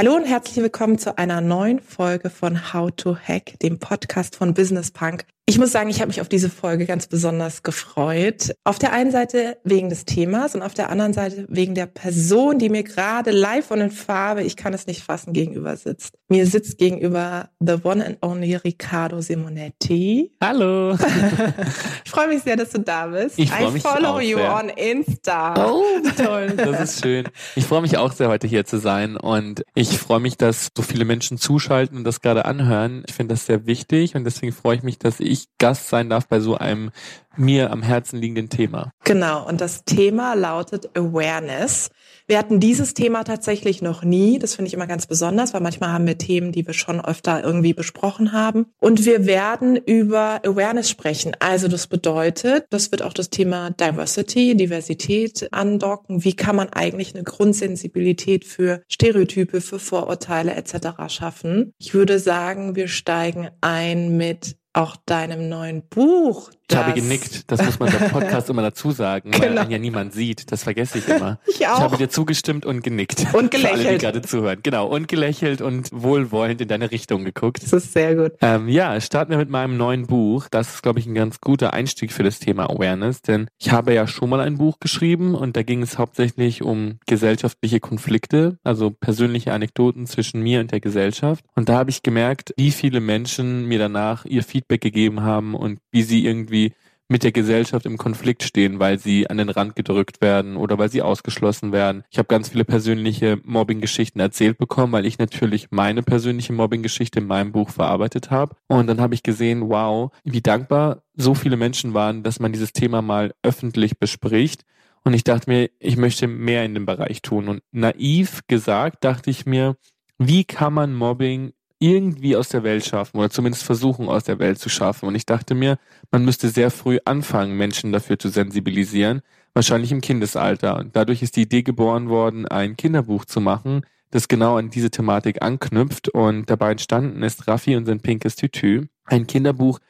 Hallo und herzlich willkommen zu einer neuen Folge von How to Hack, dem Podcast von Business Punk. Ich muss sagen, ich habe mich auf diese Folge ganz besonders gefreut. Auf der einen Seite wegen des Themas und auf der anderen Seite wegen der Person, die mir gerade live und in Farbe, ich kann es nicht fassen, gegenüber sitzt. Mir sitzt gegenüber the one and only Riccardo Simonetti. Hallo. ich freue mich sehr, dass du da bist. Ich freue mich follow auch you sehr. on Insta. Oh, toll. Das ist schön. Ich freue mich auch sehr, heute hier zu sein und ich freue mich, dass so viele Menschen zuschalten und das gerade anhören. Ich finde das sehr wichtig und deswegen freue ich mich, dass ich Gast sein darf bei so einem mir am Herzen liegenden Thema. Genau, und das Thema lautet Awareness. Wir hatten dieses Thema tatsächlich noch nie. Das finde ich immer ganz besonders, weil manchmal haben wir Themen, die wir schon öfter irgendwie besprochen haben. Und wir werden über Awareness sprechen. Also das bedeutet, das wird auch das Thema Diversity, Diversität andocken. Wie kann man eigentlich eine Grundsensibilität für Stereotype, für Vorurteile etc. schaffen? Ich würde sagen, wir steigen ein mit auch deinem neuen Buch. Ich habe genickt, das muss man beim Podcast immer dazu sagen, weil Genau. einen ja niemand sieht. Das vergesse ich immer. Ich auch. Ich habe dir zugestimmt und genickt. Und Für alle, die gelächelt. gerade zuhören. Genau, und gelächelt und wohlwollend in deine Richtung geguckt. Das ist sehr gut. Ähm, ja, starten wir mit meinem neuen Buch. Das ist, glaube ich, ein ganz guter Einstieg für das Thema Awareness, denn ich habe ja schon mal ein Buch geschrieben und da ging es hauptsächlich um gesellschaftliche Konflikte, also persönliche Anekdoten zwischen mir und der Gesellschaft. Und da habe ich gemerkt, wie viele Menschen mir danach ihr Feedback gegeben haben und wie sie irgendwie mit der Gesellschaft im Konflikt stehen, weil sie an den Rand gedrückt werden oder weil sie ausgeschlossen werden. Ich habe ganz viele persönliche Mobbing-Geschichten erzählt bekommen, weil ich natürlich meine persönliche Mobbing-Geschichte in meinem Buch verarbeitet habe. Und dann habe ich gesehen, wow, wie dankbar so viele Menschen waren, dass man dieses Thema mal öffentlich bespricht. Und ich dachte mir, ich möchte mehr in dem Bereich tun. Und naiv gesagt, dachte ich mir, wie kann man Mobbing irgendwie aus der Welt schaffen oder zumindest versuchen aus der Welt zu schaffen. Und ich dachte mir, man müsste sehr früh anfangen, Menschen dafür zu sensibilisieren, wahrscheinlich im Kindesalter. Und dadurch ist die Idee geboren worden, ein Kinderbuch zu machen, das genau an diese Thematik anknüpft. Und dabei entstanden ist Raffi und sein pinkes Tütü, ein Kinderbuch,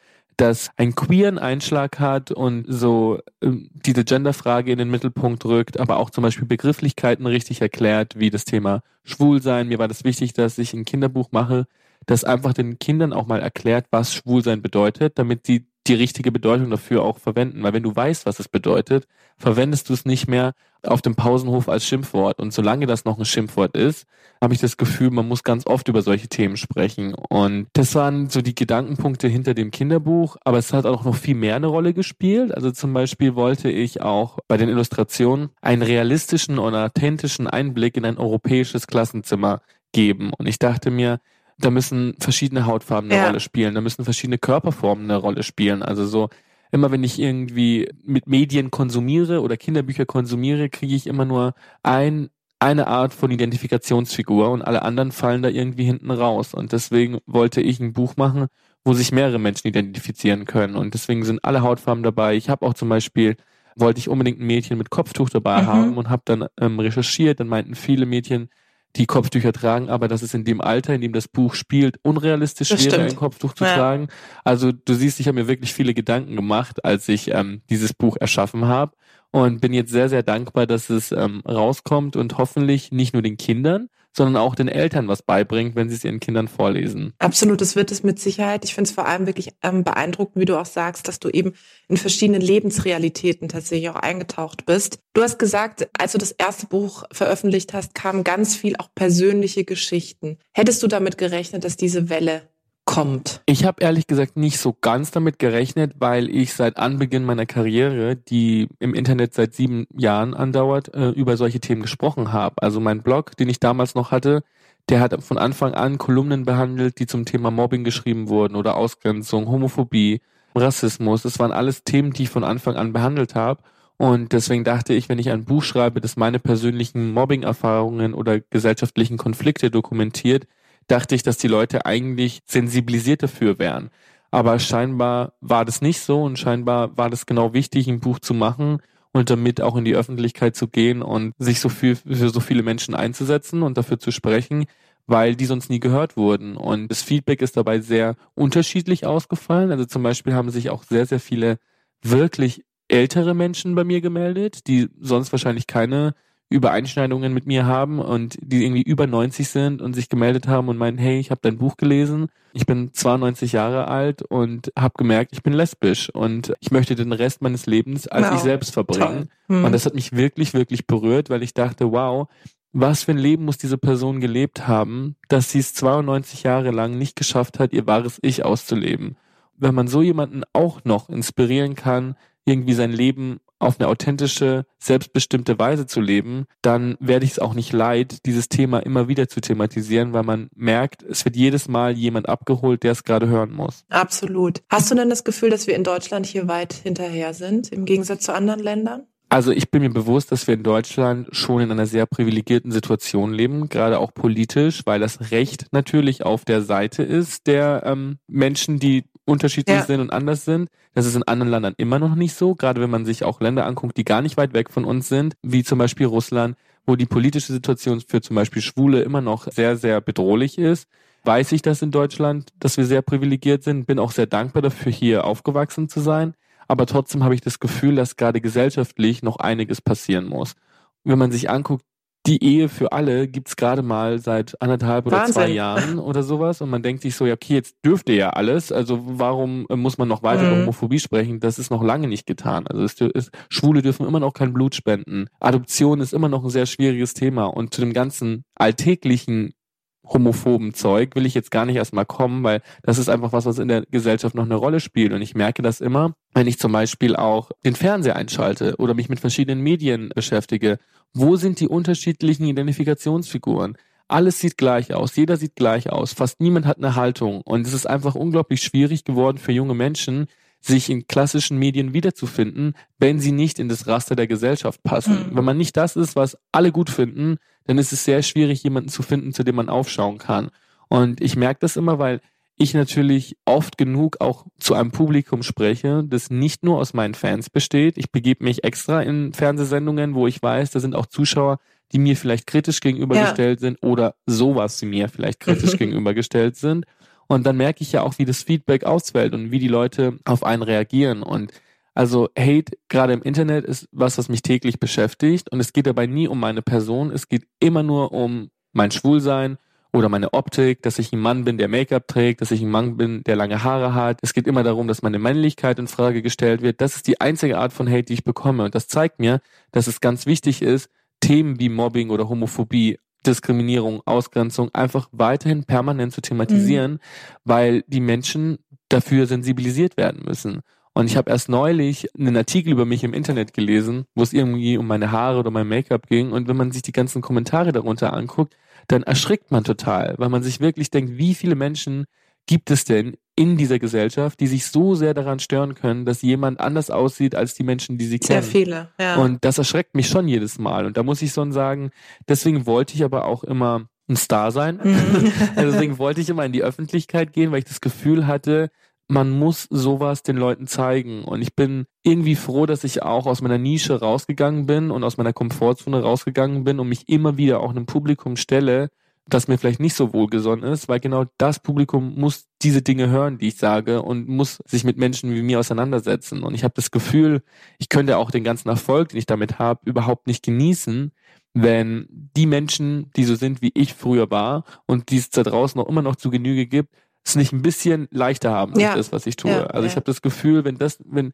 das einen queeren Einschlag hat und so ähm, diese Genderfrage in den Mittelpunkt rückt, aber auch zum Beispiel Begrifflichkeiten richtig erklärt, wie das Thema Schwulsein. Mir war das wichtig, dass ich ein Kinderbuch mache, das einfach den Kindern auch mal erklärt, was Schwulsein bedeutet, damit sie die richtige Bedeutung dafür auch verwenden. Weil wenn du weißt, was es bedeutet, verwendest du es nicht mehr auf dem Pausenhof als Schimpfwort. Und solange das noch ein Schimpfwort ist, habe ich das Gefühl, man muss ganz oft über solche Themen sprechen. Und das waren so die Gedankenpunkte hinter dem Kinderbuch, aber es hat auch noch viel mehr eine Rolle gespielt. Also zum Beispiel wollte ich auch bei den Illustrationen einen realistischen und authentischen Einblick in ein europäisches Klassenzimmer geben. Und ich dachte mir, da müssen verschiedene Hautfarben eine Ja. Rolle spielen, da müssen verschiedene Körperformen eine Rolle spielen. Also so immer wenn ich irgendwie mit Medien konsumiere oder Kinderbücher konsumiere, kriege ich immer nur ein eine Art von Identifikationsfigur und alle anderen fallen da irgendwie hinten raus. Und deswegen wollte ich ein Buch machen, wo sich mehrere Menschen identifizieren können. Und deswegen sind alle Hautfarben dabei. Ich habe auch zum Beispiel, wollte ich unbedingt ein Mädchen mit Kopftuch dabei Mhm. haben und habe dann ähm, recherchiert. Dann meinten viele Mädchen, die Kopftücher tragen, aber dass es in dem Alter, in dem das Buch spielt, unrealistisch Das wäre, stimmt. ein Kopftuch zu Ja. tragen. Also du siehst, ich habe mir wirklich viele Gedanken gemacht, als ich ähm, dieses Buch erschaffen habe und bin jetzt sehr, sehr dankbar, dass es ähm, rauskommt und hoffentlich nicht nur den Kindern, sondern auch den Eltern was beibringt, wenn sie es ihren Kindern vorlesen. Absolut, das wird es mit Sicherheit. Ich finde es vor allem wirklich ähm, beeindruckend, wie du auch sagst, dass du eben in verschiedene Lebensrealitäten tatsächlich auch eingetaucht bist. Du hast gesagt, als du das erste Buch veröffentlicht hast, kamen ganz viel auch persönliche Geschichten. Hättest du damit gerechnet, dass diese Welle kommt? Ich habe ehrlich gesagt nicht so ganz damit gerechnet, weil ich seit Anbeginn meiner Karriere, die im Internet seit sieben Jahren andauert, äh, über solche Themen gesprochen habe. Also mein Blog, den ich damals noch hatte, der hat von Anfang an Kolumnen behandelt, die zum Thema Mobbing geschrieben wurden oder Ausgrenzung, Homophobie, Rassismus. Das waren alles Themen, die ich von Anfang an behandelt habe. Und deswegen dachte ich, wenn ich ein Buch schreibe, das meine persönlichen Mobbing-Erfahrungen oder gesellschaftlichen Konflikte dokumentiert, dachte ich, dass die Leute eigentlich sensibilisiert dafür wären. Aber scheinbar war das nicht so und scheinbar war das genau wichtig, ein Buch zu machen und damit auch in die Öffentlichkeit zu gehen und sich so viel für so viele Menschen einzusetzen und dafür zu sprechen, weil die sonst nie gehört wurden. Und das Feedback ist dabei sehr unterschiedlich ausgefallen. Also zum Beispiel haben sich auch sehr, sehr viele wirklich ältere Menschen bei mir gemeldet, die sonst wahrscheinlich keine Übereinschneidungen mit mir haben und die irgendwie über 90 sind und sich gemeldet haben und meinen, hey, ich habe dein Buch gelesen, ich bin 92 Jahre alt und habe gemerkt, ich bin lesbisch und ich möchte den Rest meines Lebens als wow. ich selbst verbringen. Hm. Und das hat mich wirklich, wirklich berührt, weil ich dachte, wow, was für ein Leben muss diese Person gelebt haben, dass sie es 92 Jahre lang nicht geschafft hat, ihr wahres Ich auszuleben. Wenn man so jemanden auch noch inspirieren kann, irgendwie sein Leben auf eine authentische, selbstbestimmte Weise zu leben, dann werde ich es auch nicht leid, dieses Thema immer wieder zu thematisieren, weil man merkt, es wird jedes Mal jemand abgeholt, der es gerade hören muss. Absolut. Hast du denn das Gefühl, dass wir in Deutschland hier weit hinterher sind, im Gegensatz zu anderen Ländern? Also ich bin mir bewusst, dass wir in Deutschland schon in einer sehr privilegierten Situation leben, gerade auch politisch, weil das Recht natürlich auf der Seite ist der ähm, Menschen, die unterschiedlich ja. sind und anders sind. Das ist in anderen Ländern immer noch nicht so, gerade wenn man sich auch Länder anguckt, die gar nicht weit weg von uns sind, wie zum Beispiel Russland, wo die politische Situation für zum Beispiel Schwule immer noch sehr, sehr bedrohlich ist. Weiß ich das in Deutschland, dass wir sehr privilegiert sind, bin auch sehr dankbar dafür, hier aufgewachsen zu sein. Aber trotzdem habe ich das Gefühl, dass gerade gesellschaftlich noch einiges passieren muss. Wenn man sich anguckt, die Ehe für alle gibt's gerade mal seit anderthalb oder Wahnsinn. zwei Jahren oder sowas. Und man denkt sich so, ja, okay, jetzt dürfte ja alles. Also warum äh, muss man noch weiter mhm. über Homophobie sprechen? Das ist noch lange nicht getan. Also es ist, Schwule dürfen immer noch kein Blut spenden. Adoption ist immer noch ein sehr schwieriges Thema. Und zu dem ganzen alltäglichen homophoben Zeug will ich jetzt gar nicht erstmal kommen, weil das ist einfach was, was in der Gesellschaft noch eine Rolle spielt. Und ich merke das immer, wenn ich zum Beispiel auch den Fernseher einschalte oder mich mit verschiedenen Medien beschäftige. Wo sind die unterschiedlichen Identifikationsfiguren? Alles sieht gleich aus, jeder sieht gleich aus, fast niemand hat eine Haltung. Und es ist einfach unglaublich schwierig geworden für junge Menschen, sich in klassischen Medien wiederzufinden, wenn sie nicht in das Raster der Gesellschaft passen. Mhm. Wenn man nicht das ist, was alle gut finden, dann ist es sehr schwierig, jemanden zu finden, zu dem man aufschauen kann. Und ich merke das immer, weil ich natürlich oft genug auch zu einem Publikum spreche, das nicht nur aus meinen Fans besteht. Ich begebe mich extra in Fernsehsendungen, wo ich weiß, da sind auch Zuschauer, die mir vielleicht kritisch gegenübergestellt ja. sind oder sowas die mir vielleicht kritisch gegenübergestellt sind. Und dann merke ich ja auch, wie das Feedback ausfällt und wie die Leute auf einen reagieren. Und also Hate gerade im Internet ist was, was mich täglich beschäftigt. Und es geht dabei nie um meine Person. Es geht immer nur um mein Schwulsein oder meine Optik, dass ich ein Mann bin, der Make-up trägt, dass ich ein Mann bin, der lange Haare hat. Es geht immer darum, dass meine Männlichkeit in Frage gestellt wird. Das ist die einzige Art von Hate, die ich bekomme. Und das zeigt mir, dass es ganz wichtig ist, Themen wie Mobbing oder Homophobie Diskriminierung, Ausgrenzung einfach weiterhin permanent zu thematisieren, mhm. weil die Menschen dafür sensibilisiert werden müssen. Und ich habe erst neulich einen Artikel über mich im Internet gelesen, wo es irgendwie um meine Haare oder mein Make-up ging. Und wenn man sich die ganzen Kommentare darunter anguckt, dann erschrickt man total, weil man sich wirklich denkt, wie viele Menschen gibt es denn in dieser Gesellschaft, die sich so sehr daran stören können, dass jemand anders aussieht als die Menschen, die sie kennen. Sehr viele, ja. Und das erschreckt mich schon jedes Mal. Und da muss ich schon sagen, deswegen wollte ich aber auch immer ein Star sein. Mhm. deswegen wollte ich immer in die Öffentlichkeit gehen, weil ich das Gefühl hatte, man muss sowas den Leuten zeigen. Und ich bin irgendwie froh, dass ich auch aus meiner Nische rausgegangen bin und aus meiner Komfortzone rausgegangen bin und mich immer wieder auch einem Publikum stelle, das mir vielleicht nicht so wohlgesonnen ist, weil genau das Publikum muss diese Dinge hören, die ich sage und muss sich mit Menschen wie mir auseinandersetzen. Und ich habe das Gefühl, ich könnte auch den ganzen Erfolg, den ich damit habe, überhaupt nicht genießen, wenn die Menschen, die so sind, wie ich früher war und die es da draußen noch immer noch zu Genüge gibt, es nicht ein bisschen leichter haben ja. das, was ich tue. Ja, also ja. ich habe das Gefühl, wenn das, wenn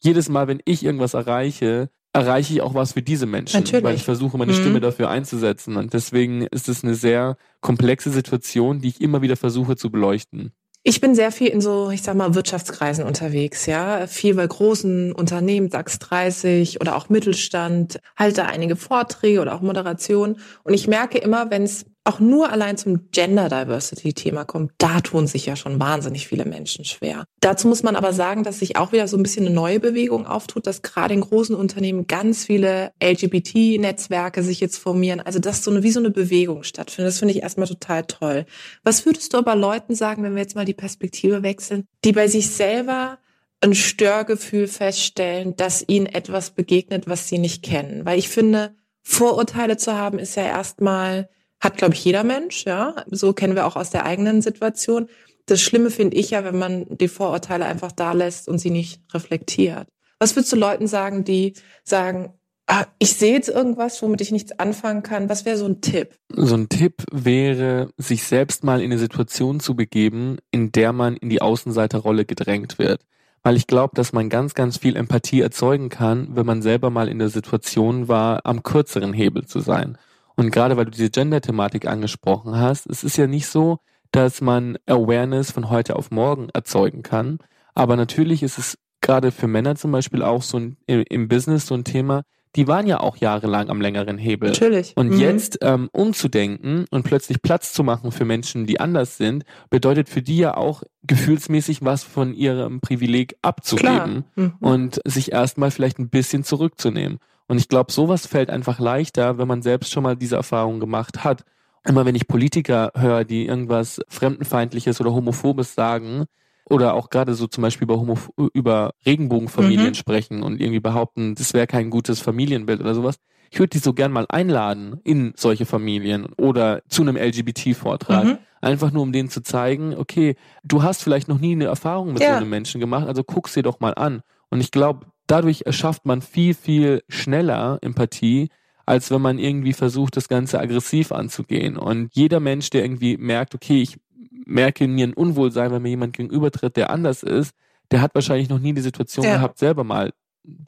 jedes Mal, wenn ich irgendwas erreiche, erreiche ich auch was für diese Menschen, Natürlich. weil ich versuche, meine mhm. Stimme dafür einzusetzen. Und deswegen ist es eine sehr komplexe Situation, die ich immer wieder versuche zu beleuchten. Ich bin sehr viel in so, ich sag mal, Wirtschaftskreisen unterwegs, ja. Viel bei großen Unternehmen, DAX 30 oder auch Mittelstand, halte einige Vorträge oder auch Moderation. Und ich merke immer, wenn es auch nur allein zum Gender Diversity Thema kommt, da tun sich ja schon wahnsinnig viele Menschen schwer. Dazu muss man aber sagen, dass sich auch wieder so ein bisschen eine neue Bewegung auftut, dass gerade in großen Unternehmen ganz viele LGBT-Netzwerke sich jetzt formieren. Also dass so eine, wie so eine Bewegung stattfindet. Das finde ich erstmal total toll. Was würdest du aber Leuten sagen, wenn wir jetzt mal die Perspektive wechseln, die bei sich selber ein Störgefühl feststellen, dass ihnen etwas begegnet, was sie nicht kennen. Weil ich finde, Vorurteile zu haben, ist ja erstmal, hat, glaube ich, jeder Mensch, ja. So kennen wir auch aus der eigenen Situation. Das Schlimme finde ich ja, wenn man die Vorurteile einfach da lässt und sie nicht reflektiert. Was würdest du Leuten sagen, die sagen, ah, ich sehe jetzt irgendwas, womit ich nichts anfangen kann? Was wäre so ein Tipp? So ein Tipp wäre, sich selbst mal in eine Situation zu begeben, in der man in die Außenseiterrolle gedrängt wird weil ich glaube, dass man ganz, ganz viel Empathie erzeugen kann, wenn man selber mal in der Situation war, am kürzeren Hebel zu sein. Und gerade weil du diese Gender-Thematik angesprochen hast, es ist ja nicht so, dass man Awareness von heute auf morgen erzeugen kann. Aber natürlich ist es gerade für Männer zum Beispiel auch so ein, im Business so ein Thema, die waren ja auch jahrelang am längeren Hebel. Natürlich. Und mhm. jetzt ähm, umzudenken und plötzlich Platz zu machen für Menschen, die anders sind, bedeutet für die ja auch gefühlsmäßig was von ihrem Privileg abzugeben mhm. und sich erstmal vielleicht ein bisschen zurückzunehmen. Und ich glaube, sowas fällt einfach leichter, wenn man selbst schon mal diese Erfahrung gemacht hat. Immer wenn ich Politiker höre, die irgendwas Fremdenfeindliches oder Homophobes sagen, oder auch gerade so zum Beispiel über, Homo über Regenbogenfamilien mhm. sprechen und irgendwie behaupten, das wäre kein gutes Familienbild oder sowas. Ich würde die so gern mal einladen in solche Familien oder zu einem LGBT-Vortrag. Mhm. Einfach nur, um denen zu zeigen, okay, du hast vielleicht noch nie eine Erfahrung mit ja. so einem Menschen gemacht, also guck's dir doch mal an. Und ich glaube, dadurch erschafft man viel, viel schneller Empathie, als wenn man irgendwie versucht, das Ganze aggressiv anzugehen. Und jeder Mensch, der irgendwie merkt, okay, ich merke mir ein Unwohlsein, wenn mir jemand gegenübertritt, der anders ist, der hat wahrscheinlich noch nie die Situation ja. gehabt, selber mal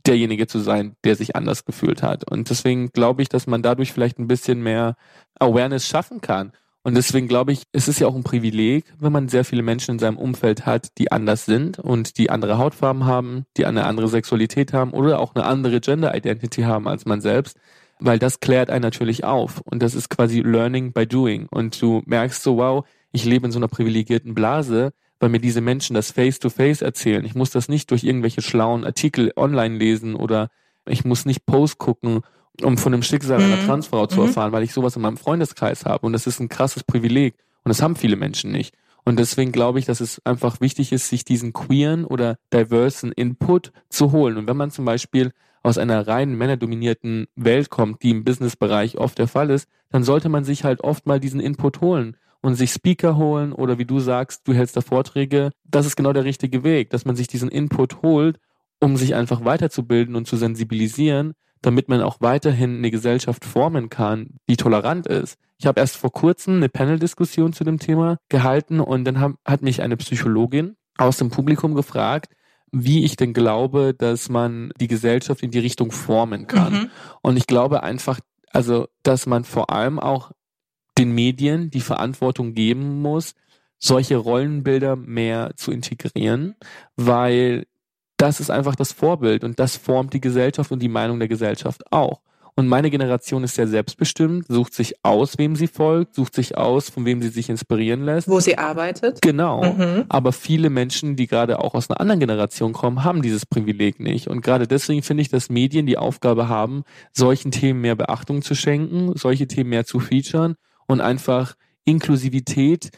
derjenige zu sein, der sich anders gefühlt hat. Und deswegen glaube ich, dass man dadurch vielleicht ein bisschen mehr Awareness schaffen kann. Und deswegen glaube ich, es ist ja auch ein Privileg, wenn man sehr viele Menschen in seinem Umfeld hat, die anders sind und die andere Hautfarben haben, die eine andere Sexualität haben oder auch eine andere Gender Identity haben als man selbst, weil das klärt einen natürlich auf. Und das ist quasi Learning by Doing. Und du merkst so, wow, ich lebe in so einer privilegierten Blase, weil mir diese Menschen das face-to-face -face erzählen. Ich muss das nicht durch irgendwelche schlauen Artikel online lesen oder ich muss nicht Post gucken, um von dem Schicksal mhm. einer Transfrau zu mhm. erfahren, weil ich sowas in meinem Freundeskreis habe. Und das ist ein krasses Privileg. Und das haben viele Menschen nicht. Und deswegen glaube ich, dass es einfach wichtig ist, sich diesen queeren oder diversen Input zu holen. Und wenn man zum Beispiel aus einer rein männerdominierten Welt kommt, die im Businessbereich oft der Fall ist, dann sollte man sich halt oft mal diesen Input holen und sich Speaker holen oder wie du sagst, du hältst da Vorträge, das ist genau der richtige Weg, dass man sich diesen Input holt, um sich einfach weiterzubilden und zu sensibilisieren, damit man auch weiterhin eine Gesellschaft formen kann, die tolerant ist. Ich habe erst vor kurzem eine Panel-Diskussion zu dem Thema gehalten und dann hab, hat mich eine Psychologin aus dem Publikum gefragt, wie ich denn glaube, dass man die Gesellschaft in die Richtung formen kann. Mhm. Und ich glaube einfach, also, dass man vor allem auch den Medien die Verantwortung geben muss, solche Rollenbilder mehr zu integrieren, weil das ist einfach das Vorbild und das formt die Gesellschaft und die Meinung der Gesellschaft auch. Und meine Generation ist sehr selbstbestimmt, sucht sich aus, wem sie folgt, sucht sich aus, von wem sie sich inspirieren lässt. Wo sie arbeitet. Genau. Mhm. Aber viele Menschen, die gerade auch aus einer anderen Generation kommen, haben dieses Privileg nicht. Und gerade deswegen finde ich, dass Medien die Aufgabe haben, solchen Themen mehr Beachtung zu schenken, solche Themen mehr zu featuren und einfach Inklusivität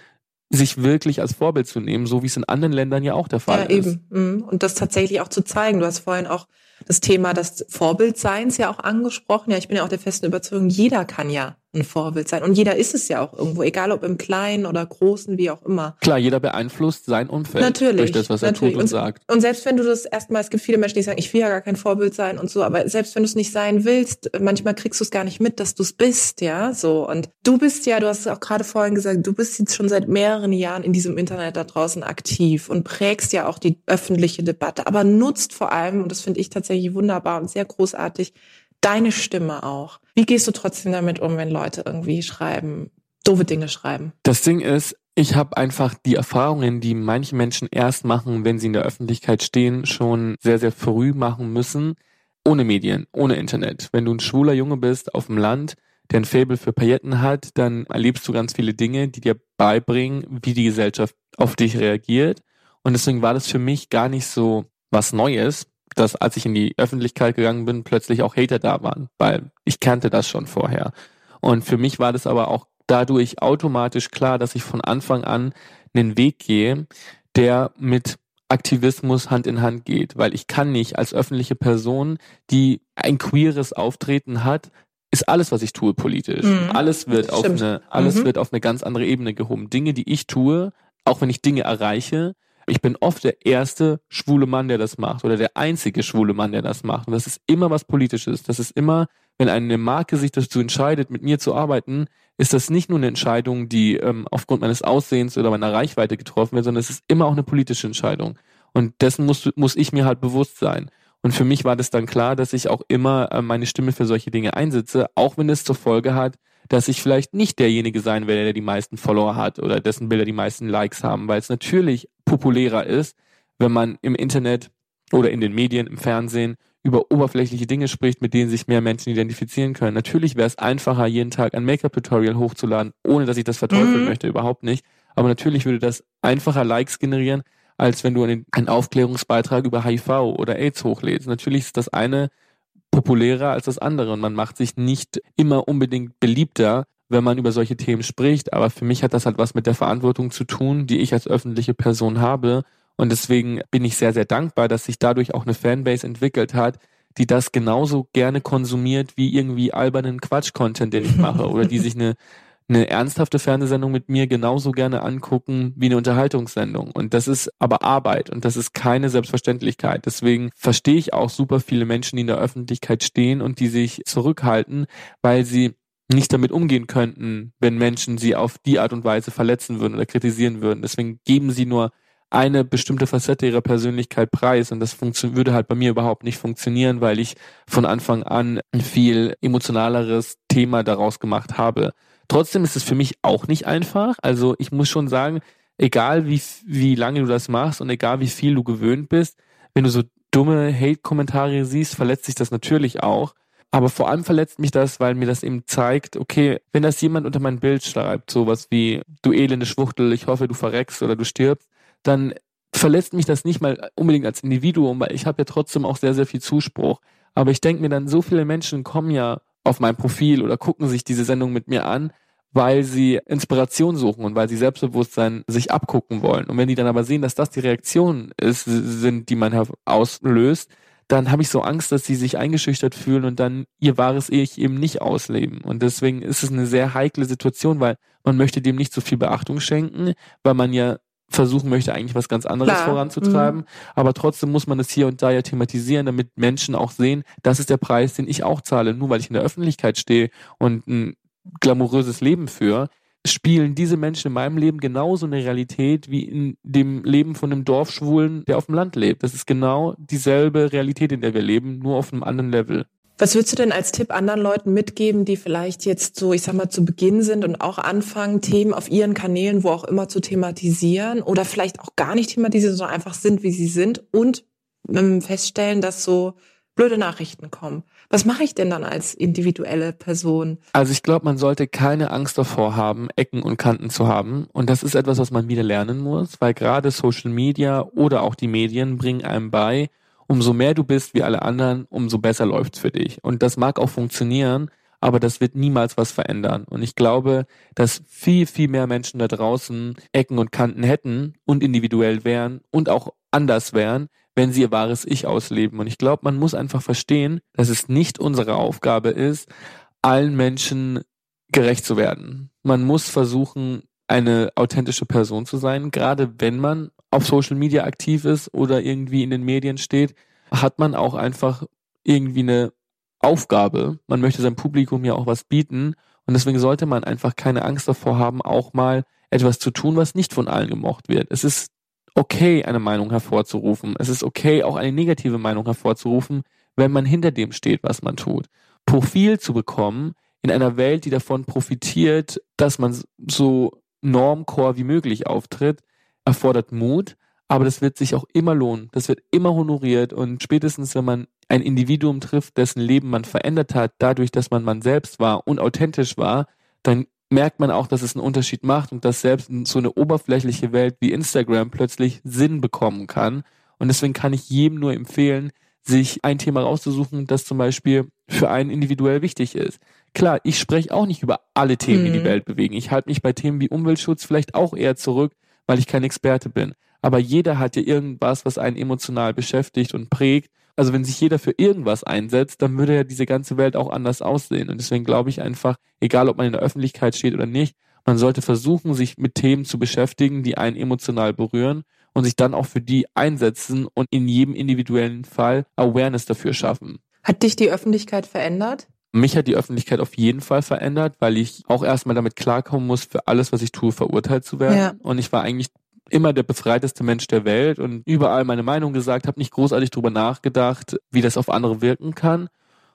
sich wirklich als Vorbild zu nehmen, so wie es in anderen Ländern ja auch der Fall ja, ist. Ja, eben. Mhm. Und das tatsächlich auch zu zeigen. Du hast vorhin auch das Thema des Vorbildseins ja auch angesprochen. Ja, ich bin ja auch der festen Überzeugung, jeder kann ja ein Vorbild sein. Und jeder ist es ja auch irgendwo, egal ob im Kleinen oder Großen, wie auch immer. Klar, jeder beeinflusst sein Umfeld natürlich, durch das, was natürlich. er tut und, und, sagt. Und selbst wenn du das erstmal, es gibt viele Menschen, die sagen, ich will ja gar kein Vorbild sein und so, aber selbst wenn du es nicht sein willst, manchmal kriegst du es gar nicht mit, dass du es bist, ja, so. Und du bist ja, du hast es auch gerade vorhin gesagt, du bist jetzt schon seit mehreren Jahren in diesem Internet da draußen aktiv und prägst ja auch die öffentliche Debatte, aber nutzt vor allem, und das finde ich tatsächlich wunderbar und sehr großartig, deine Stimme auch. Wie gehst du trotzdem damit um, wenn Leute irgendwie schreiben, doofe Dinge schreiben? Das Ding ist, ich habe einfach die Erfahrungen, die manche Menschen erst machen, wenn sie in der Öffentlichkeit stehen, schon sehr, sehr früh machen müssen. Ohne Medien, ohne Internet. Wenn du ein schwuler Junge bist auf dem Land, der ein Faible für Pailletten hat, dann erlebst du ganz viele Dinge, die dir beibringen, wie die Gesellschaft auf dich reagiert. Und deswegen war das für mich gar nicht so was Neues, dass als ich in die Öffentlichkeit gegangen bin, plötzlich auch Hater da waren, weil ich kannte das schon vorher. Und für mich war das aber auch dadurch automatisch klar, dass ich von Anfang an einen Weg gehe, der mit Aktivismus Hand in Hand geht, weil ich kann nicht als öffentliche Person, die ein queeres Auftreten hat, ist alles, was ich tue, politisch. Mhm. Alles wird auf eine, alles mhm. wird auf eine ganz andere Ebene gehoben. Dinge, die ich tue, auch wenn ich Dinge erreiche, ich bin oft der erste schwule Mann, der das macht oder der einzige schwule Mann, der das macht. Und das ist immer was Politisches. Das ist immer, wenn eine Marke sich dazu entscheidet, mit mir zu arbeiten, ist das nicht nur eine Entscheidung, die ähm, aufgrund meines Aussehens oder meiner Reichweite getroffen wird, sondern es ist immer auch eine politische Entscheidung. Und dessen muss, muss ich mir halt bewusst sein. Und für mich war das dann klar, dass ich auch immer äh, meine Stimme für solche Dinge einsetze, auch wenn es zur Folge hat, dass ich vielleicht nicht derjenige sein werde, der die meisten Follower hat oder dessen Bilder die meisten Likes haben, weil es natürlich populärer ist, wenn man im Internet oder in den Medien, im Fernsehen über oberflächliche Dinge spricht, mit denen sich mehr Menschen identifizieren können. Natürlich wäre es einfacher, jeden Tag ein Make-up-Tutorial hochzuladen, ohne dass ich das verteufeln mhm. möchte, überhaupt nicht. Aber natürlich würde das einfacher Likes generieren, als wenn du einen, einen Aufklärungsbeitrag über HIV oder AIDS hochlädst. Natürlich ist das eine populärer als das andere und man macht sich nicht immer unbedingt beliebter, wenn man über solche Themen spricht. Aber für mich hat das halt was mit der Verantwortung zu tun, die ich als öffentliche Person habe. Und deswegen bin ich sehr, sehr dankbar, dass sich dadurch auch eine Fanbase entwickelt hat, die das genauso gerne konsumiert wie irgendwie albernen Quatsch-Content, den ich mache, oder die sich eine eine ernsthafte Fernsehsendung mit mir genauso gerne angucken wie eine Unterhaltungssendung. Und das ist aber Arbeit und das ist keine Selbstverständlichkeit. Deswegen verstehe ich auch super viele Menschen, die in der Öffentlichkeit stehen und die sich zurückhalten, weil sie nicht damit umgehen könnten, wenn Menschen sie auf die Art und Weise verletzen würden oder kritisieren würden. Deswegen geben sie nur eine bestimmte Facette ihrer Persönlichkeit preis und das würde halt bei mir überhaupt nicht funktionieren, weil ich von Anfang an ein viel emotionaleres Thema daraus gemacht habe. Trotzdem ist es für mich auch nicht einfach. Also ich muss schon sagen, egal wie, wie lange du das machst und egal wie viel du gewöhnt bist, wenn du so dumme Hate-Kommentare siehst, verletzt sich das natürlich auch. Aber vor allem verletzt mich das, weil mir das eben zeigt, okay, wenn das jemand unter mein Bild schreibt, sowas wie, du elende Schwuchtel, ich hoffe, du verreckst oder du stirbst, dann verletzt mich das nicht mal unbedingt als Individuum, weil ich habe ja trotzdem auch sehr, sehr viel Zuspruch. Aber ich denke mir dann, so viele Menschen kommen ja auf mein Profil oder gucken sich diese Sendung mit mir an, weil sie Inspiration suchen und weil sie Selbstbewusstsein sich abgucken wollen. Und wenn die dann aber sehen, dass das die Reaktionen ist, sind, die man auslöst, dann habe ich so Angst, dass sie sich eingeschüchtert fühlen und dann ihr wahres Ich eben nicht ausleben. Und deswegen ist es eine sehr heikle Situation, weil man möchte dem nicht so viel Beachtung schenken, weil man ja versuchen möchte, eigentlich was ganz anderes Klar. voranzutreiben. Mhm. Aber trotzdem muss man es hier und da ja thematisieren, damit Menschen auch sehen, das ist der Preis, den ich auch zahle. Nur weil ich in der Öffentlichkeit stehe und ein glamouröses Leben für, spielen diese Menschen in meinem Leben genauso eine Realität wie in dem Leben von einem Dorfschwulen, der auf dem Land lebt. Das ist genau dieselbe Realität, in der wir leben, nur auf einem anderen Level. Was würdest du denn als Tipp anderen Leuten mitgeben, die vielleicht jetzt so, ich sag mal, zu Beginn sind und auch anfangen, Themen auf ihren Kanälen, wo auch immer zu thematisieren oder vielleicht auch gar nicht thematisieren, sondern einfach sind, wie sie sind und ähm, feststellen, dass so blöde Nachrichten kommen. Was mache ich denn dann als individuelle Person? Also ich glaube, man sollte keine Angst davor haben, Ecken und Kanten zu haben. Und das ist etwas, was man wieder lernen muss, weil gerade Social Media oder auch die Medien bringen einem bei, umso mehr du bist wie alle anderen, umso besser läuft's für dich. Und das mag auch funktionieren, aber das wird niemals was verändern. Und ich glaube, dass viel, viel mehr Menschen da draußen Ecken und Kanten hätten und individuell wären und auch anders wären, wenn sie ihr wahres Ich ausleben. Und ich glaube, man muss einfach verstehen, dass es nicht unsere Aufgabe ist, allen Menschen gerecht zu werden. Man muss versuchen, eine authentische Person zu sein. Gerade wenn man auf Social Media aktiv ist oder irgendwie in den Medien steht, hat man auch einfach irgendwie eine Aufgabe. Man möchte seinem Publikum ja auch was bieten. Und deswegen sollte man einfach keine Angst davor haben, auch mal etwas zu tun, was nicht von allen gemocht wird. Es ist okay, eine Meinung hervorzurufen. Es ist okay, auch eine negative Meinung hervorzurufen, wenn man hinter dem steht, was man tut. Profil zu bekommen in einer Welt, die davon profitiert, dass man so normcore wie möglich auftritt, erfordert Mut, aber das wird sich auch immer lohnen. Das wird immer honoriert und spätestens, wenn man ein Individuum trifft, dessen Leben man verändert hat, dadurch, dass man man selbst war und authentisch war, dann merkt man auch, dass es einen Unterschied macht und dass selbst so eine oberflächliche Welt wie Instagram plötzlich Sinn bekommen kann. Und deswegen kann ich jedem nur empfehlen, sich ein Thema rauszusuchen, das zum Beispiel für einen individuell wichtig ist. Klar, ich spreche auch nicht über alle Themen, mhm. die die mhm. Welt bewegen. Ich halte mich bei Themen wie Umweltschutz vielleicht auch eher zurück, weil ich kein Experte bin. Aber jeder hat ja irgendwas, was einen emotional beschäftigt und prägt. Also wenn sich jeder für irgendwas einsetzt, dann würde ja diese ganze Welt auch anders aussehen. Und deswegen glaube ich einfach, egal ob man in der Öffentlichkeit steht oder nicht, man sollte versuchen, sich mit Themen zu beschäftigen, die einen emotional berühren und sich dann auch für die einsetzen und in jedem individuellen Fall Awareness dafür schaffen. Hat dich die Öffentlichkeit verändert? Mich hat die Öffentlichkeit auf jeden Fall verändert, weil ich auch erstmal damit klarkommen muss, für alles, was ich tue, verurteilt zu werden. Ja. Und ich war eigentlich immer der befreiteste Mensch der Welt und überall meine Meinung gesagt, habe nicht großartig drüber nachgedacht, wie das auf andere wirken kann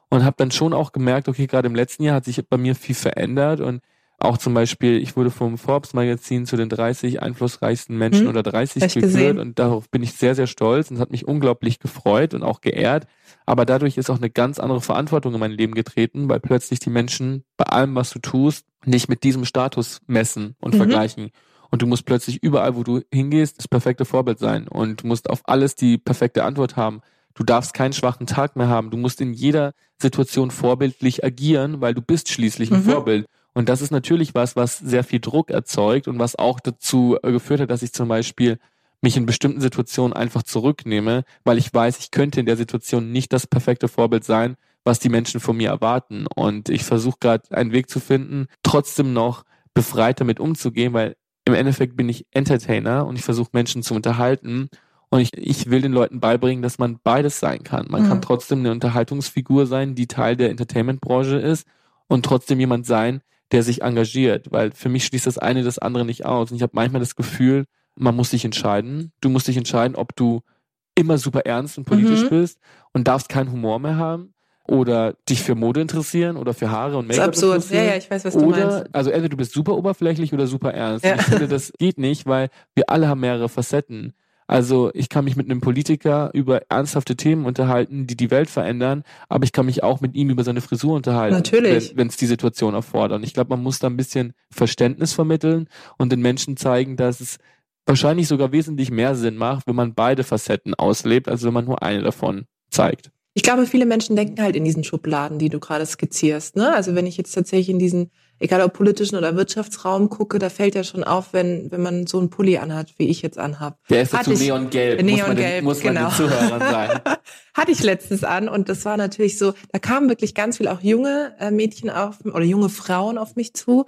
und habe dann schon auch gemerkt, okay, gerade im letzten Jahr hat sich bei mir viel verändert und auch zum Beispiel, ich wurde vom Forbes Magazin zu den 30 einflussreichsten Menschen hm, oder 30 geführt gesehen. und darauf bin ich sehr, sehr stolz und hat mich unglaublich gefreut und auch geehrt. Aber dadurch ist auch eine ganz andere Verantwortung in mein Leben getreten, weil plötzlich die Menschen bei allem, was du tust, nicht mit diesem Status messen und mhm. vergleichen. Und du musst plötzlich überall, wo du hingehst, das perfekte Vorbild sein. Und du musst auf alles die perfekte Antwort haben. Du darfst keinen schwachen Tag mehr haben. Du musst in jeder Situation vorbildlich agieren, weil du bist schließlich ein mhm. Vorbild. Und das ist natürlich was, was sehr viel Druck erzeugt und was auch dazu äh, geführt hat, dass ich zum Beispiel mich in bestimmten Situationen einfach zurücknehme, weil ich weiß, ich könnte in der Situation nicht das perfekte Vorbild sein, was die Menschen von mir erwarten. Und ich versuche gerade einen Weg zu finden, trotzdem noch befreit damit umzugehen, weil im Endeffekt bin ich Entertainer und ich versuche Menschen zu unterhalten. Und ich, ich will den Leuten beibringen, dass man beides sein kann. Man mhm. kann trotzdem eine Unterhaltungsfigur sein, die Teil der Entertainment-Branche ist und trotzdem jemand sein, der sich engagiert, weil für mich schließt das eine das andere nicht aus. Und ich habe manchmal das Gefühl, man muss sich entscheiden. Du musst dich entscheiden, ob du immer super ernst und politisch mhm. bist und darfst keinen Humor mehr haben oder dich für Mode interessieren oder für Haare und Make-up interessieren. Das ist absurd. Ja, ja, ich weiß, was oder, du meinst. Also entweder du bist super oberflächlich oder super ernst. Ja. Ich finde, das geht nicht, weil wir alle haben mehrere Facetten. Also ich kann mich mit einem Politiker über ernsthafte Themen unterhalten, die die Welt verändern, aber ich kann mich auch mit ihm über seine Frisur unterhalten, Natürlich. wenn es die Situation erfordert. Und ich glaube, man muss da ein bisschen Verständnis vermitteln und den Menschen zeigen, dass es wahrscheinlich sogar wesentlich mehr Sinn macht, wenn man beide Facetten auslebt, als wenn man nur eine davon zeigt. Ich glaube, viele Menschen denken halt in diesen Schubladen, die du gerade skizzierst. Ne? Also wenn ich jetzt tatsächlich in diesen egal ob politischen oder Wirtschaftsraum gucke, da fällt ja schon auf, wenn, wenn man so einen Pulli anhat, wie ich jetzt anhab. Der ist dazu neongelb. Neongelb, muss man, den, muss man genau. den Zuhörern sagen. Hatte ich letztens an und das war natürlich so, da kamen wirklich ganz viel auch junge äh, Mädchen auf oder junge Frauen auf mich zu,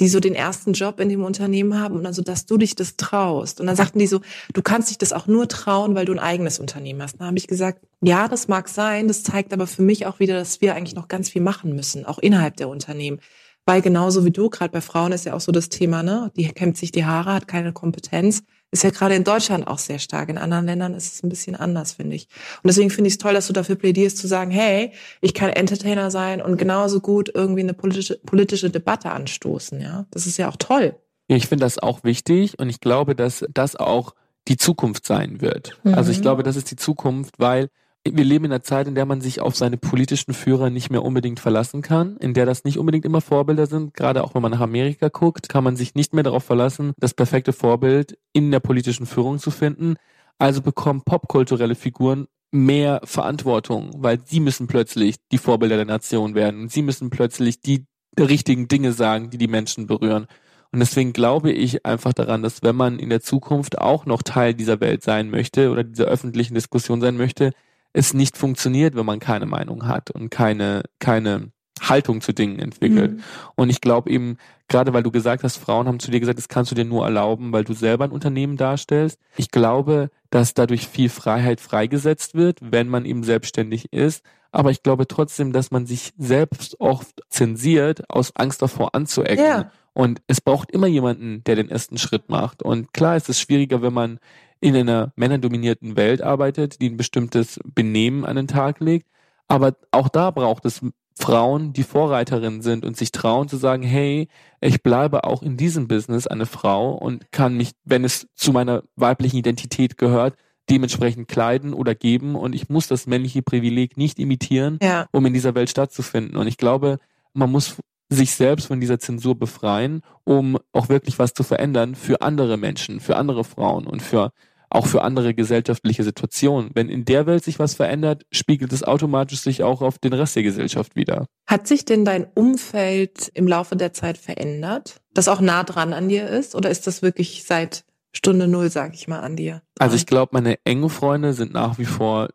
die so den ersten Job in dem Unternehmen haben und dann so, dass du dich das traust. Und dann sagten die so, du kannst dich das auch nur trauen, weil du ein eigenes Unternehmen hast. Dann habe ich gesagt, ja, das mag sein, das zeigt aber für mich auch wieder, dass wir eigentlich noch ganz viel machen müssen, auch innerhalb der Unternehmen. Weil genauso wie du, gerade bei Frauen ist ja auch so das Thema, ne? Die kämmt sich die Haare, hat keine Kompetenz. Ist ja gerade in Deutschland auch sehr stark. In anderen Ländern ist es ein bisschen anders, finde ich. Und deswegen finde ich es toll, dass du dafür plädierst, zu sagen, hey, ich kann Entertainer sein und genauso gut irgendwie eine politische, politische Debatte anstoßen, ja. Das ist ja auch toll. Ich finde das auch wichtig und ich glaube, dass das auch die Zukunft sein wird. Mhm. Also ich mhm. glaube, das ist die Zukunft, weil wir leben in einer Zeit, in der man sich auf seine politischen Führer nicht mehr unbedingt verlassen kann, in der das nicht unbedingt immer Vorbilder sind. Gerade auch wenn man nach Amerika guckt, kann man sich nicht mehr darauf verlassen, das perfekte Vorbild in der politischen Führung zu finden. Also bekommen popkulturelle Figuren mehr Verantwortung, weil sie müssen plötzlich die Vorbilder der Nation werden. Sie müssen plötzlich die richtigen Dinge sagen, die die Menschen berühren. Und deswegen glaube ich einfach daran, dass wenn man in der Zukunft auch noch Teil dieser Welt sein möchte oder dieser öffentlichen Diskussion sein möchte, es nicht funktioniert, wenn man keine Meinung hat und keine, keine Haltung zu Dingen entwickelt. Mhm. Und ich glaube eben, gerade weil du gesagt hast, Frauen haben zu dir gesagt, das kannst du dir nur erlauben, weil du selber ein Unternehmen darstellst. Ich glaube, dass dadurch viel Freiheit freigesetzt wird, wenn man eben selbstständig ist. Aber ich glaube trotzdem, dass man sich selbst oft zensiert, aus Angst davor anzuecken. Ja. Und es braucht immer jemanden, der den ersten Schritt macht. Und klar ist es schwieriger, wenn man in einer männerdominierten Welt arbeitet, die ein bestimmtes Benehmen an den Tag legt. Aber auch da braucht es Frauen, die Vorreiterinnen sind und sich trauen zu sagen, hey, ich bleibe auch in diesem Business eine Frau und kann mich, wenn es zu meiner weiblichen Identität gehört, dementsprechend kleiden oder geben und ich muss das männliche Privileg nicht imitieren, Ja. um in dieser Welt stattzufinden. Und ich glaube, man muss sich selbst von dieser Zensur befreien, um auch wirklich was zu verändern für andere Menschen, für andere Frauen und für auch für andere gesellschaftliche Situationen. Wenn in der Welt sich was verändert, spiegelt es automatisch sich auch auf den Rest der Gesellschaft wieder. Hat sich denn dein Umfeld im Laufe der Zeit verändert, das auch nah dran an dir ist? Oder ist das wirklich seit Stunde Null, sag ich mal, an dir? Also ich glaube, meine engen Freunde sind nach wie vor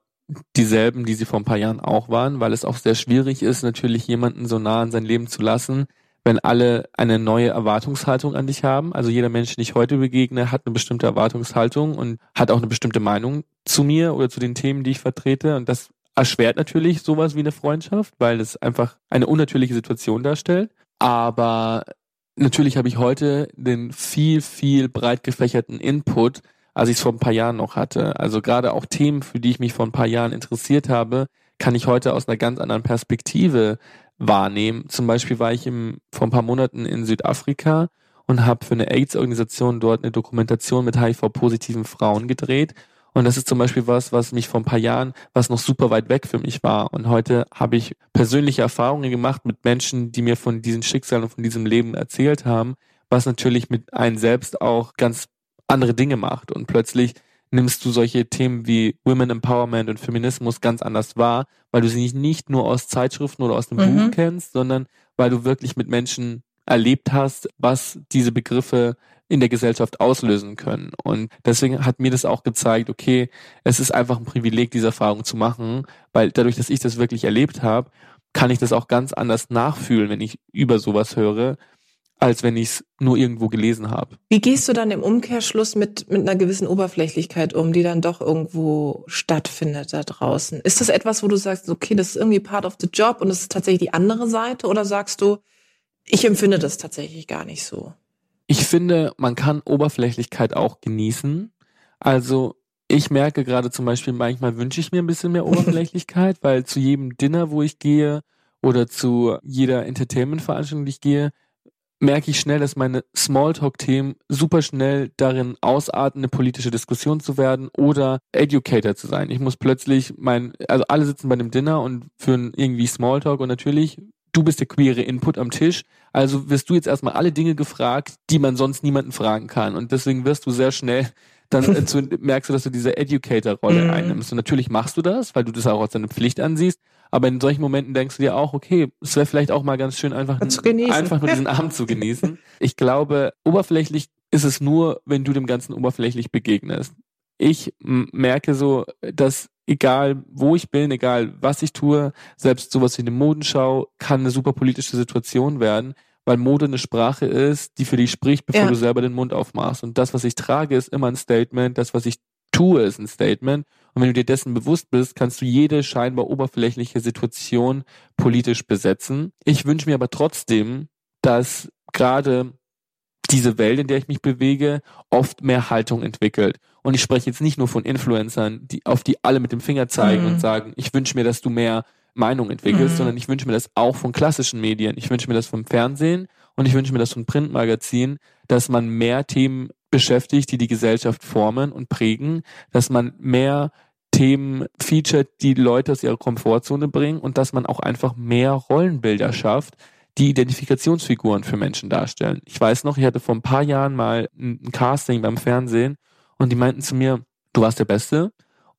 dieselben, die sie vor ein paar Jahren auch waren, weil es auch sehr schwierig ist, natürlich jemanden so nah an sein Leben zu lassen, wenn alle eine neue Erwartungshaltung an dich haben. Also jeder Mensch, den ich heute begegne, hat eine bestimmte Erwartungshaltung und hat auch eine bestimmte Meinung zu mir oder zu den Themen, die ich vertrete. Und das erschwert natürlich sowas wie eine Freundschaft, weil es einfach eine unnatürliche Situation darstellt. Aber natürlich habe ich heute den viel, viel breit gefächerten Input, als ich es vor ein paar Jahren noch hatte. Also gerade auch Themen, für die ich mich vor ein paar Jahren interessiert habe, kann ich heute aus einer ganz anderen Perspektive wahrnehmen. Zum Beispiel war ich im, vor ein paar Monaten in Südafrika und habe für eine AIDS-Organisation dort eine Dokumentation mit HIV-positiven Frauen gedreht. Und das ist zum Beispiel was, was mich vor ein paar Jahren, was noch super weit weg für mich war. Und heute habe ich persönliche Erfahrungen gemacht mit Menschen, die mir von diesen Schicksalen und von diesem Leben erzählt haben, was natürlich mit einem selbst auch ganz andere Dinge macht. Und plötzlich nimmst du solche Themen wie Women Empowerment und Feminismus ganz anders wahr, weil du sie nicht, nicht nur aus Zeitschriften oder aus dem Mhm. Buch kennst, sondern weil du wirklich mit Menschen erlebt hast, was diese Begriffe in der Gesellschaft auslösen können. Und deswegen hat mir das auch gezeigt, okay, es ist einfach ein Privileg, diese Erfahrung zu machen, weil dadurch, dass ich das wirklich erlebt habe, kann ich das auch ganz anders nachfühlen, wenn ich über sowas höre, als wenn ich es nur irgendwo gelesen habe. Wie gehst du dann im Umkehrschluss mit, mit einer gewissen Oberflächlichkeit um, die dann doch irgendwo stattfindet da draußen? Ist das etwas, wo du sagst, okay, das ist irgendwie part of the job und das ist tatsächlich die andere Seite? Oder sagst du, ich empfinde das tatsächlich gar nicht so? Ich finde, man kann Oberflächlichkeit auch genießen. Also ich merke gerade zum Beispiel, manchmal wünsche ich mir ein bisschen mehr Oberflächlichkeit, weil zu jedem Dinner, wo ich gehe oder zu jeder Entertainment-Veranstaltung, die ich gehe, merke ich schnell, dass meine Smalltalk-Themen super schnell darin ausarten, eine politische Diskussion zu werden oder Educator zu sein. Ich muss plötzlich mein, also alle sitzen bei einem Dinner und führen irgendwie Smalltalk und natürlich, du bist der queere Input am Tisch, also wirst du jetzt erstmal alle Dinge gefragt, die man sonst niemanden fragen kann und deswegen wirst du sehr schnell dann äh, zu, merkst du, dass du diese Educator-Rolle Mhm. einnimmst. Und natürlich machst du das, weil du das auch als deine Pflicht ansiehst. Aber in solchen Momenten denkst du dir auch, okay, es wäre vielleicht auch mal ganz schön, einfach, einfach nur diesen Abend zu genießen. Ich glaube, oberflächlich ist es nur, wenn du dem Ganzen oberflächlich begegnest. Ich merke so, dass egal wo ich bin, egal was ich tue, selbst sowas wie eine Modenschau kann eine super politische Situation werden, weil Mode eine Sprache ist, die für dich spricht, bevor Ja. du selber den Mund aufmachst. Und das, was ich trage, ist immer ein Statement. Das, was ich tue, ist ein Statement. Und wenn du dir dessen bewusst bist, kannst du jede scheinbar oberflächliche Situation politisch besetzen. Ich wünsche mir aber trotzdem, dass gerade diese Welt, in der ich mich bewege, oft mehr Haltung entwickelt. Und ich spreche jetzt nicht nur von Influencern, die, auf die alle mit dem Finger zeigen Mhm. und sagen, ich wünsche mir, dass du mehr Meinung entwickelst, Mhm. sondern ich wünsche mir das auch von klassischen Medien. Ich wünsche mir das vom Fernsehen und ich wünsche mir das von Printmagazinen, dass man mehr Themen beschäftigt, die die Gesellschaft formen und prägen, dass man mehr Themen featured, die Leute aus ihrer Komfortzone bringen und dass man auch einfach mehr Rollenbilder schafft, die Identifikationsfiguren für Menschen darstellen. Ich weiß noch, ich hatte vor ein paar Jahren mal ein Casting beim Fernsehen und die meinten zu mir, du warst der Beste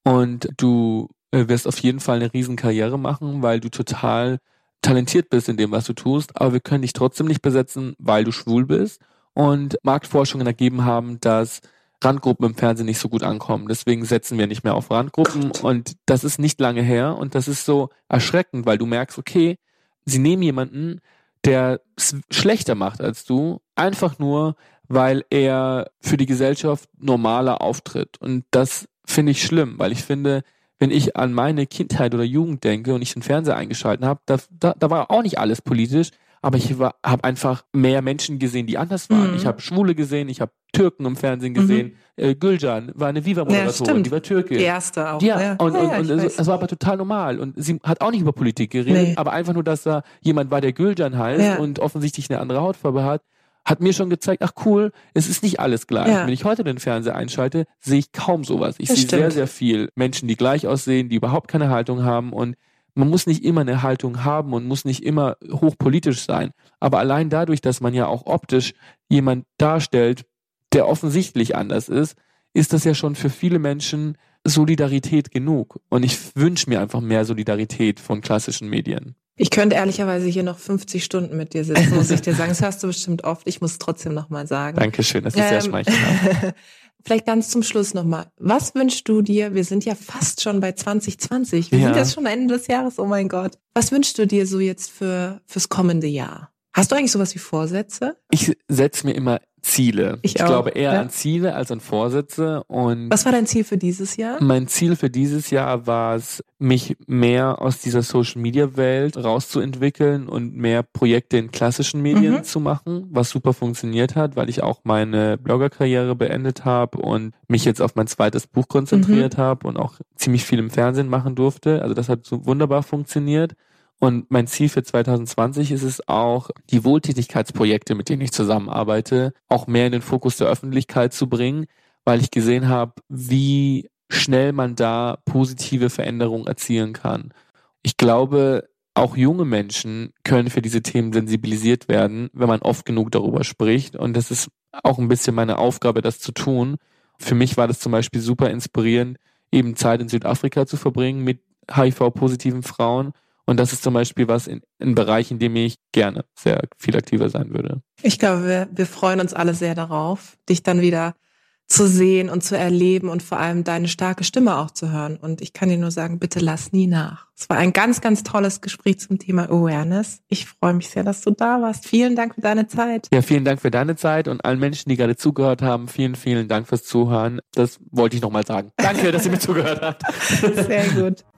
und du äh, wirst auf jeden Fall eine riesen Karriere machen, weil du total talentiert bist in dem, was du tust, aber wir können dich trotzdem nicht besetzen, weil du schwul bist und Marktforschungen ergeben haben, dass Randgruppen im Fernsehen nicht so gut ankommen. Deswegen setzen wir nicht mehr auf Randgruppen und das ist nicht lange her und das ist so erschreckend, weil du merkst, okay, sie nehmen jemanden, der es schlechter macht als du, einfach nur, weil er für die Gesellschaft normaler auftritt. Und das finde ich schlimm, weil ich finde, wenn ich an meine Kindheit oder Jugend denke und ich den Fernseher eingeschalten habe, da, da, da war auch nicht alles politisch, aber ich habe einfach mehr Menschen gesehen, die anders waren. Mhm. Ich habe Schwule gesehen, ich habe Türken im Fernsehen gesehen. Äh, Gülcan war eine Ja, Viva-Moderatorin, stimmt. die war Türke. Die erste auch. Ja, und, ja, und, ja, und ich es, es war aber total normal. Und sie hat auch nicht über Politik geredet, Nee. aber einfach nur, dass da jemand war, der Gülcan heißt Ja. und offensichtlich eine andere Hautfarbe hat, hat mir schon gezeigt, ach cool, es ist nicht alles gleich. Ja. Wenn ich heute den Fernseher einschalte, sehe ich kaum sowas. Ich sehe sehr, sehr viel Menschen, die gleich aussehen, die überhaupt keine Haltung haben und man muss nicht immer eine Haltung haben und muss nicht immer hochpolitisch sein. Aber allein dadurch, dass man ja auch optisch jemand darstellt, der offensichtlich anders ist, ist das ja schon für viele Menschen Solidarität genug. Und ich wünsche mir einfach mehr Solidarität von klassischen Medien. Ich könnte ehrlicherweise hier noch 50 Stunden mit dir sitzen, muss ich dir sagen. Das hörst du bestimmt oft. Ich muss es trotzdem nochmal sagen. Dankeschön, das ist ähm, sehr schmeichelhaft. Vielleicht ganz zum Schluss nochmal. Was wünschst du dir? Wir sind ja fast schon bei 2020. Wir ja. sind jetzt schon Ende des Jahres. Oh mein Gott. Was wünschst du dir so jetzt für, fürs kommende Jahr? Hast du eigentlich sowas wie Vorsätze? Ich setze mir immer Ziele. Ich, ich glaube eher ja. an Ziele als an Vorsätze. Und was war dein Ziel für dieses Jahr? Mein Ziel für dieses Jahr war es, mich mehr aus dieser Social Media Welt rauszuentwickeln und mehr Projekte in klassischen Medien mhm. zu machen, was super funktioniert hat, weil ich auch meine Bloggerkarriere beendet habe und mich jetzt auf mein zweites Buch konzentriert mhm. habe und auch ziemlich viel im Fernsehen machen durfte. Also das hat so wunderbar funktioniert. Und mein Ziel für 2020 ist es auch, die Wohltätigkeitsprojekte, mit denen ich zusammenarbeite, auch mehr in den Fokus der Öffentlichkeit zu bringen, weil ich gesehen habe, wie schnell man da positive Veränderungen erzielen kann. Ich glaube, auch junge Menschen können für diese Themen sensibilisiert werden, wenn man oft genug darüber spricht. Und das ist auch ein bisschen meine Aufgabe, das zu tun. Für mich war das zum Beispiel super inspirierend, eben Zeit in Südafrika zu verbringen mit HIV-positiven Frauen und das ist zum Beispiel was in, in Bereich, in dem ich gerne sehr viel aktiver sein würde. Ich glaube, wir, wir freuen uns alle sehr darauf, dich dann wieder zu sehen und zu erleben und vor allem deine starke Stimme auch zu hören. Und ich kann dir nur sagen, bitte lass nie nach. Es war ein ganz, ganz tolles Gespräch zum Thema Awareness. Ich freue mich sehr, dass du da warst. Vielen Dank für deine Zeit. Ja, vielen Dank für deine Zeit und allen Menschen, die gerade zugehört haben. Vielen, vielen Dank fürs Zuhören. Das wollte ich nochmal sagen. Danke, dass ihr mir zugehört habt. Sehr gut.